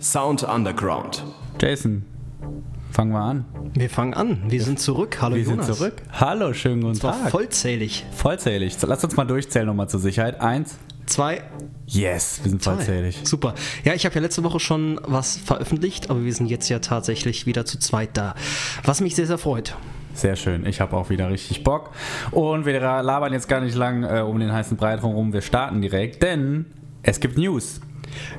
Sound Underground. Jason, fangen wir an. Wir fangen an. Wir sind zurück. Hallo Wir Jonas. sind zurück. Hallo, schönen guten war Tag. vollzählig. Vollzählig. So, Lass uns mal durchzählen nochmal zur Sicherheit. Eins. Zwei. Yes, wir sind Toll. vollzählig. Super. Ja, ich habe ja letzte Woche schon was veröffentlicht, aber wir sind jetzt ja tatsächlich wieder zu zweit da. Was mich sehr, sehr freut. Sehr schön. Ich habe auch wieder richtig Bock. Und wir labern jetzt gar nicht lang äh, um den heißen Brei rum. Wir starten direkt, denn es gibt News.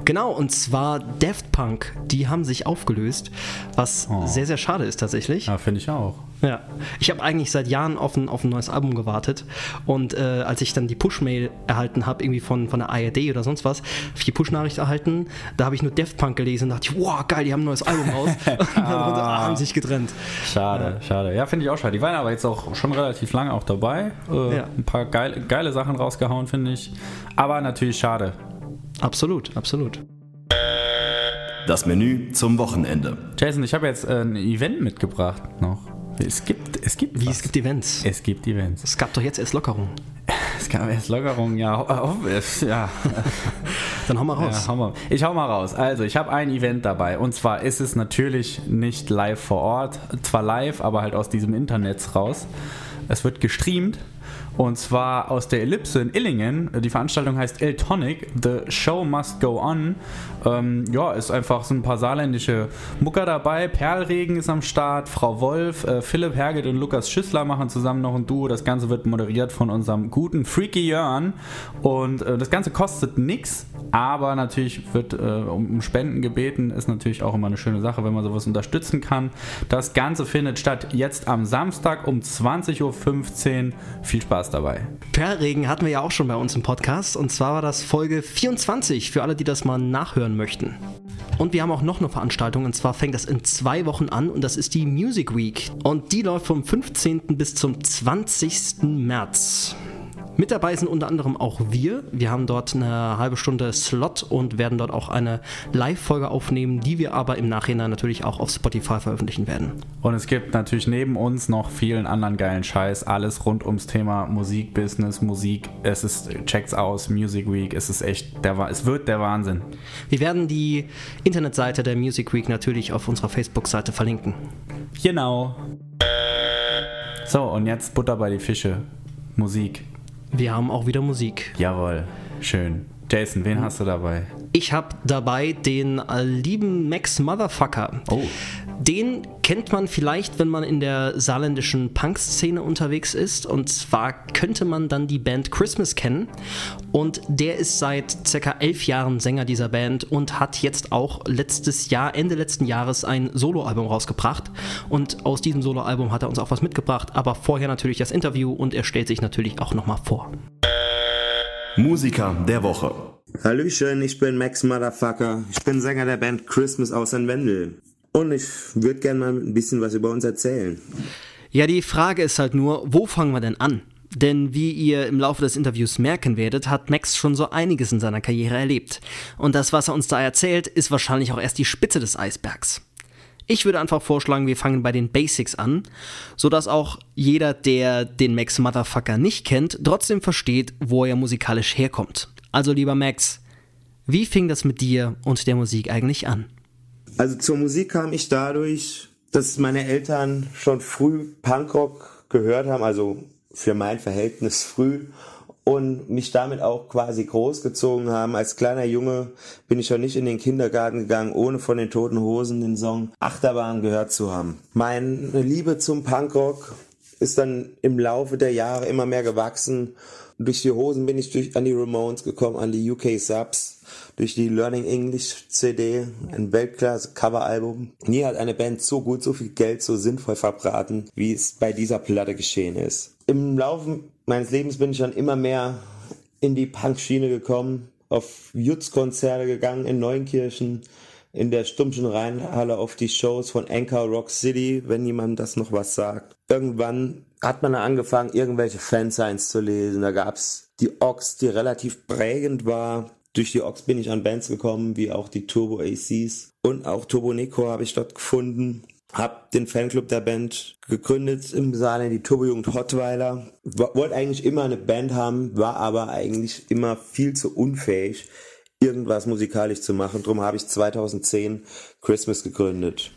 Genau, und zwar Daft Punk. Die haben sich aufgelöst, was Oh. sehr, sehr schade ist tatsächlich. Ja, finde ich auch. Ja, ich habe eigentlich seit Jahren auf ein, auf ein neues Album gewartet und äh, als ich dann die Push-Mail erhalten habe, irgendwie von, von der ARD oder sonst was, hab ich die Push-Nachricht erhalten, da habe ich nur Daft Punk gelesen und dachte, wow, geil, die haben ein neues Album raus und dann ah, haben sich getrennt. Schade, schade. Ja, finde ich auch schade. Die waren aber jetzt auch schon relativ lange auch dabei. Äh, Ja. Ein paar geile, geile Sachen rausgehauen, finde ich. Aber natürlich schade. Absolut, absolut. Das Menü zum Wochenende. Jason, ich habe jetzt äh, ein Event mitgebracht noch. Es gibt, es gibt Wie, was. es gibt Events. Es gibt Events. Es gab doch jetzt erst Lockerung. Es gab erst Lockerung, ja. ja. Dann hau mal ja raus. hau mal. Ich hau mal raus. Also, ich habe ein Event dabei. Und zwar ist es natürlich nicht live vor Ort. Zwar live, aber halt aus diesem Internet raus. Es wird gestreamt. Und zwar aus der Ellipse in Illingen. Die Veranstaltung heißt El Tonic. The Show Must Go On. Ähm, ja, ist einfach so ein paar saarländische Mucker dabei. Perlregen ist am Start. Frau Wolf, äh, Philipp Herget und Lukas Schüssler machen zusammen noch ein Duo. Das Ganze wird moderiert von unserem guten Freaky Jörn. Und äh, das Ganze kostet nichts. Aber natürlich wird äh, um, Spenden gebeten. Ist natürlich auch immer eine schöne Sache, wenn man sowas unterstützen kann. Das Ganze findet statt jetzt am Samstag um 20.15 Uhr. Viel Spaß dabei. Perlregen hatten wir ja auch schon bei uns im Podcast und zwar war das Folge 24 für alle, die das mal nachhören möchten. Und wir haben auch noch eine Veranstaltung und zwar fängt das in zwei Wochen an und das ist die Music Week. Und die läuft vom 15. bis zum 20. März. Mit dabei sind unter anderem auch wir. Wir haben dort eine halbe Stunde Slot und werden dort auch eine Live-Folge aufnehmen, die wir aber im Nachhinein natürlich auch auf Spotify veröffentlichen werden. Und es gibt natürlich neben uns noch vielen anderen geilen Scheiß. Alles rund ums Thema Musik, Business, Musik. Es ist, checkt's aus, Music Week. Es ist echt, der, es wird der Wahnsinn. Wir werden die Internetseite der Music Week natürlich auf unserer Facebook-Seite verlinken. Genau. So, und jetzt Butter bei die Fische. Musik. Wir haben auch wieder Musik. Jawohl. Schön. Jason, wen hast du dabei? Ich habe dabei den lieben Max Motherfucker. Oh. Den kennt man vielleicht, wenn man in der saarländischen Punk-Szene unterwegs ist. Und zwar könnte man dann die Band Christmas kennen. Und der ist seit circa elf Jahren Sänger dieser Band und hat jetzt auch letztes Jahr, Ende letzten Jahres, ein Soloalbum rausgebracht. Und aus diesem Soloalbum hat er uns auch was mitgebracht. Aber vorher natürlich das Interview und er stellt sich natürlich auch nochmal vor. Musiker der Woche. Hallöchen, ich bin Max Motherfucker. Ich bin Sänger der Band Christmas aus Wendel. Und ich würde gerne mal ein bisschen was über uns erzählen. Ja, die Frage ist halt nur, wo fangen wir denn an? Denn wie ihr im Laufe des Interviews merken werdet, hat Max schon so einiges in seiner Karriere erlebt. Und das, was er uns da erzählt, ist wahrscheinlich auch erst die Spitze des Eisbergs. Ich würde einfach vorschlagen, wir fangen bei den Basics an, sodass auch jeder, der den Max Motherfucker nicht kennt, trotzdem versteht, wo er musikalisch herkommt. Also lieber Max, wie fing das mit dir und der Musik eigentlich an? Also zur Musik kam ich dadurch, dass meine Eltern schon früh Punkrock gehört haben, also für mein Verhältnis früh und mich damit auch quasi großgezogen haben. Als kleiner Junge bin ich schon nicht in den Kindergarten gegangen, ohne von den Toten Hosen den Song Achterbahn gehört zu haben. Meine Liebe zum Punkrock ist dann im Laufe der Jahre immer mehr gewachsen. Durch die Hosen bin ich durch, an die Ramones gekommen, an die UK Subs, durch die Learning English CD, ein Weltklasse-Coveralbum. Nie hat eine Band so gut, so viel Geld so sinnvoll verbraten, wie es bei dieser Platte geschehen ist. Im Laufe meines Lebens bin ich dann immer mehr in die Punk-Schiene gekommen, auf Jutz-Konzerte gegangen in Neunkirchen, in der Stumpschen Rheinhalle auf die Shows von Anchor Rock City, wenn jemand das noch was sagt. Irgendwann hat man dann angefangen, irgendwelche Fansigns zu lesen. Da gab's die Ox, die relativ prägend war. Durch die Ox bin ich an Bands gekommen, wie auch die Turbo ACs. Und auch Turbo Necro habe ich dort gefunden. Hab den Fanclub der Band gegründet im Saarland, die Turbojugend Hottweiler. Wollte eigentlich immer eine Band haben, war aber eigentlich immer viel zu unfähig. irgendwas musikalisch zu machen. Darum habe ich 2010 Christmas gegründet.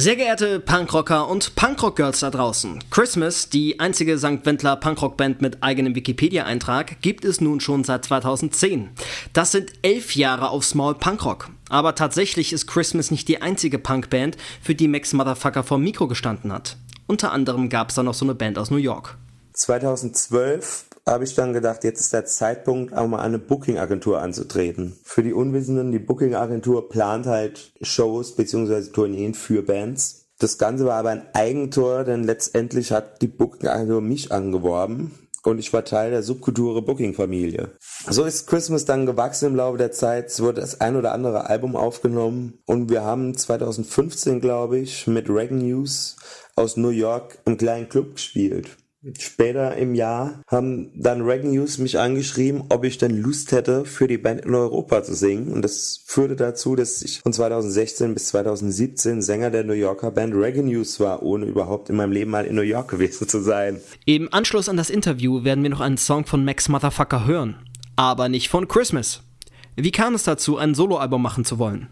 Sehr geehrte Punkrocker und Punkrock-Girls da draußen, Christmas, die einzige St. Wendler Punkrock-Band mit eigenem Wikipedia-Eintrag, gibt es nun schon seit 2010. Das sind elf Jahre auf Small Punkrock. Aber tatsächlich ist Christmas nicht die einzige Punkband, für die Max Motherfucker vor Mikro gestanden hat. Unter anderem gab es da noch so eine Band aus New York. 2012 habe ich dann gedacht, jetzt ist der Zeitpunkt, auch mal eine Booking-Agentur anzutreten. Für die Unwissenden, die Booking-Agentur plant halt Shows bzw. Tourneen für Bands. Das Ganze war aber ein Eigentor, denn letztendlich hat die Booking-Agentur mich angeworben und ich war Teil der Subkulture Booking-Familie. So ist Christmas dann gewachsen im Laufe der Zeit. Es wurde das ein oder andere Album aufgenommen und wir haben 2015, glaube ich, mit Reagan News aus New York im kleinen Club gespielt. Später im Jahr haben dann Reg News mich angeschrieben, ob ich denn Lust hätte, für die Band in Europa zu singen. Und das führte dazu, dass ich von 2016 bis 2017 Sänger der New Yorker Band Reg News war, ohne überhaupt in meinem Leben mal in New York gewesen zu sein. Im Anschluss an das Interview werden wir noch einen Song von Max Motherfucker hören. Aber nicht von Christmas. Wie kam es dazu, ein Soloalbum machen zu wollen?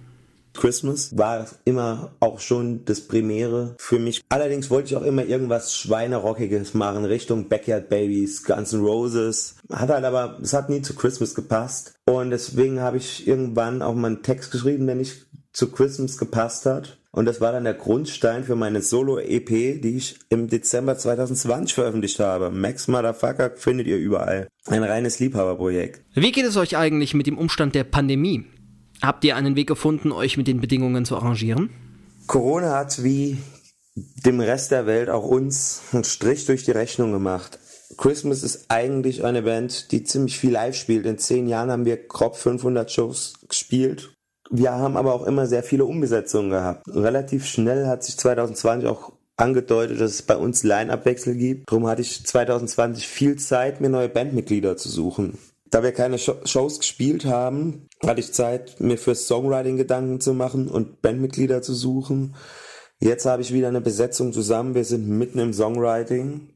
Christmas war immer auch schon das Primäre für mich. Allerdings wollte ich auch immer irgendwas Schweinerockiges machen, Richtung Backyard Babies, Guns N' Roses. Hat halt aber, es hat nie zu Christmas gepasst. Und deswegen habe ich irgendwann auch mal einen Text geschrieben, der nicht zu Christmas gepasst hat. Und das war dann der Grundstein für meine Solo-EP, die ich im Dezember 2020 veröffentlicht habe. Max Motherfucker findet ihr überall. Ein reines Liebhaberprojekt. Wie geht es euch eigentlich mit dem Umstand der Pandemie? Habt ihr einen Weg gefunden, euch mit den Bedingungen zu arrangieren? Corona hat wie dem Rest der Welt auch uns einen Strich durch die Rechnung gemacht. Christmas ist eigentlich eine Band, die ziemlich viel live spielt. In zehn Jahren haben wir grob 500 Shows gespielt. Wir haben aber auch immer sehr viele Umbesetzungen gehabt. Relativ schnell hat sich 2020 auch angedeutet, dass es bei uns Line-Up-Wechsel gibt. Darum hatte ich 2020 viel Zeit, mir neue Bandmitglieder zu suchen. Da wir keine Shows gespielt haben, hatte ich Zeit, mir fürs Songwriting Gedanken zu machen und Bandmitglieder zu suchen. Jetzt habe ich wieder eine Besetzung zusammen. Wir sind mitten im Songwriting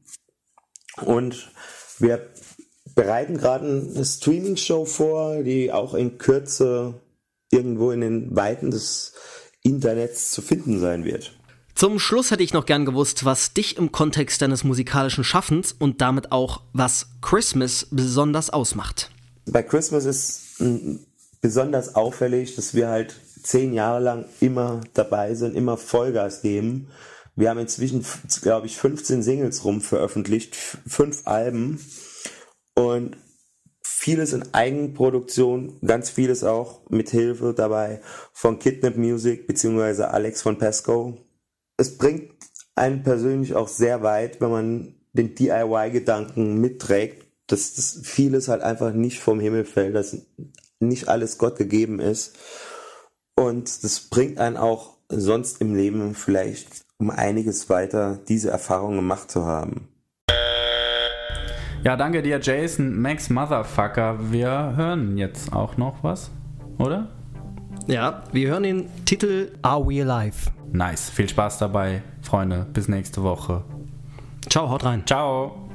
und wir bereiten gerade eine Streaming-Show vor, die auch in Kürze irgendwo in den Weiten des Internets zu finden sein wird. Zum Schluss hätte ich noch gern gewusst, was dich im Kontext deines musikalischen Schaffens und damit auch was Christmas besonders ausmacht. Bei Christmas ist besonders auffällig, dass wir halt zehn Jahre lang immer dabei sind, immer Vollgas geben. Wir haben inzwischen, glaube ich, 15 Singles rum veröffentlicht, fünf Alben und vieles in Eigenproduktion, ganz vieles auch mit Hilfe dabei von Kidnap Music bzw. Alex von Pesco, es bringt einen persönlich auch sehr weit, wenn man den DIY-Gedanken mitträgt, dass das vieles halt einfach nicht vom Himmel fällt, dass nicht alles Gott gegeben ist. Und das bringt einen auch sonst im Leben vielleicht um einiges weiter, diese Erfahrung gemacht zu haben. Ja, danke dir, Jason. Max Motherfucker. Wir hören jetzt auch noch was, oder? Ja, wir hören den Titel Are We Alive? Nice. Viel Spaß dabei, Freunde. Bis nächste Woche. Ciao, haut rein. Ciao.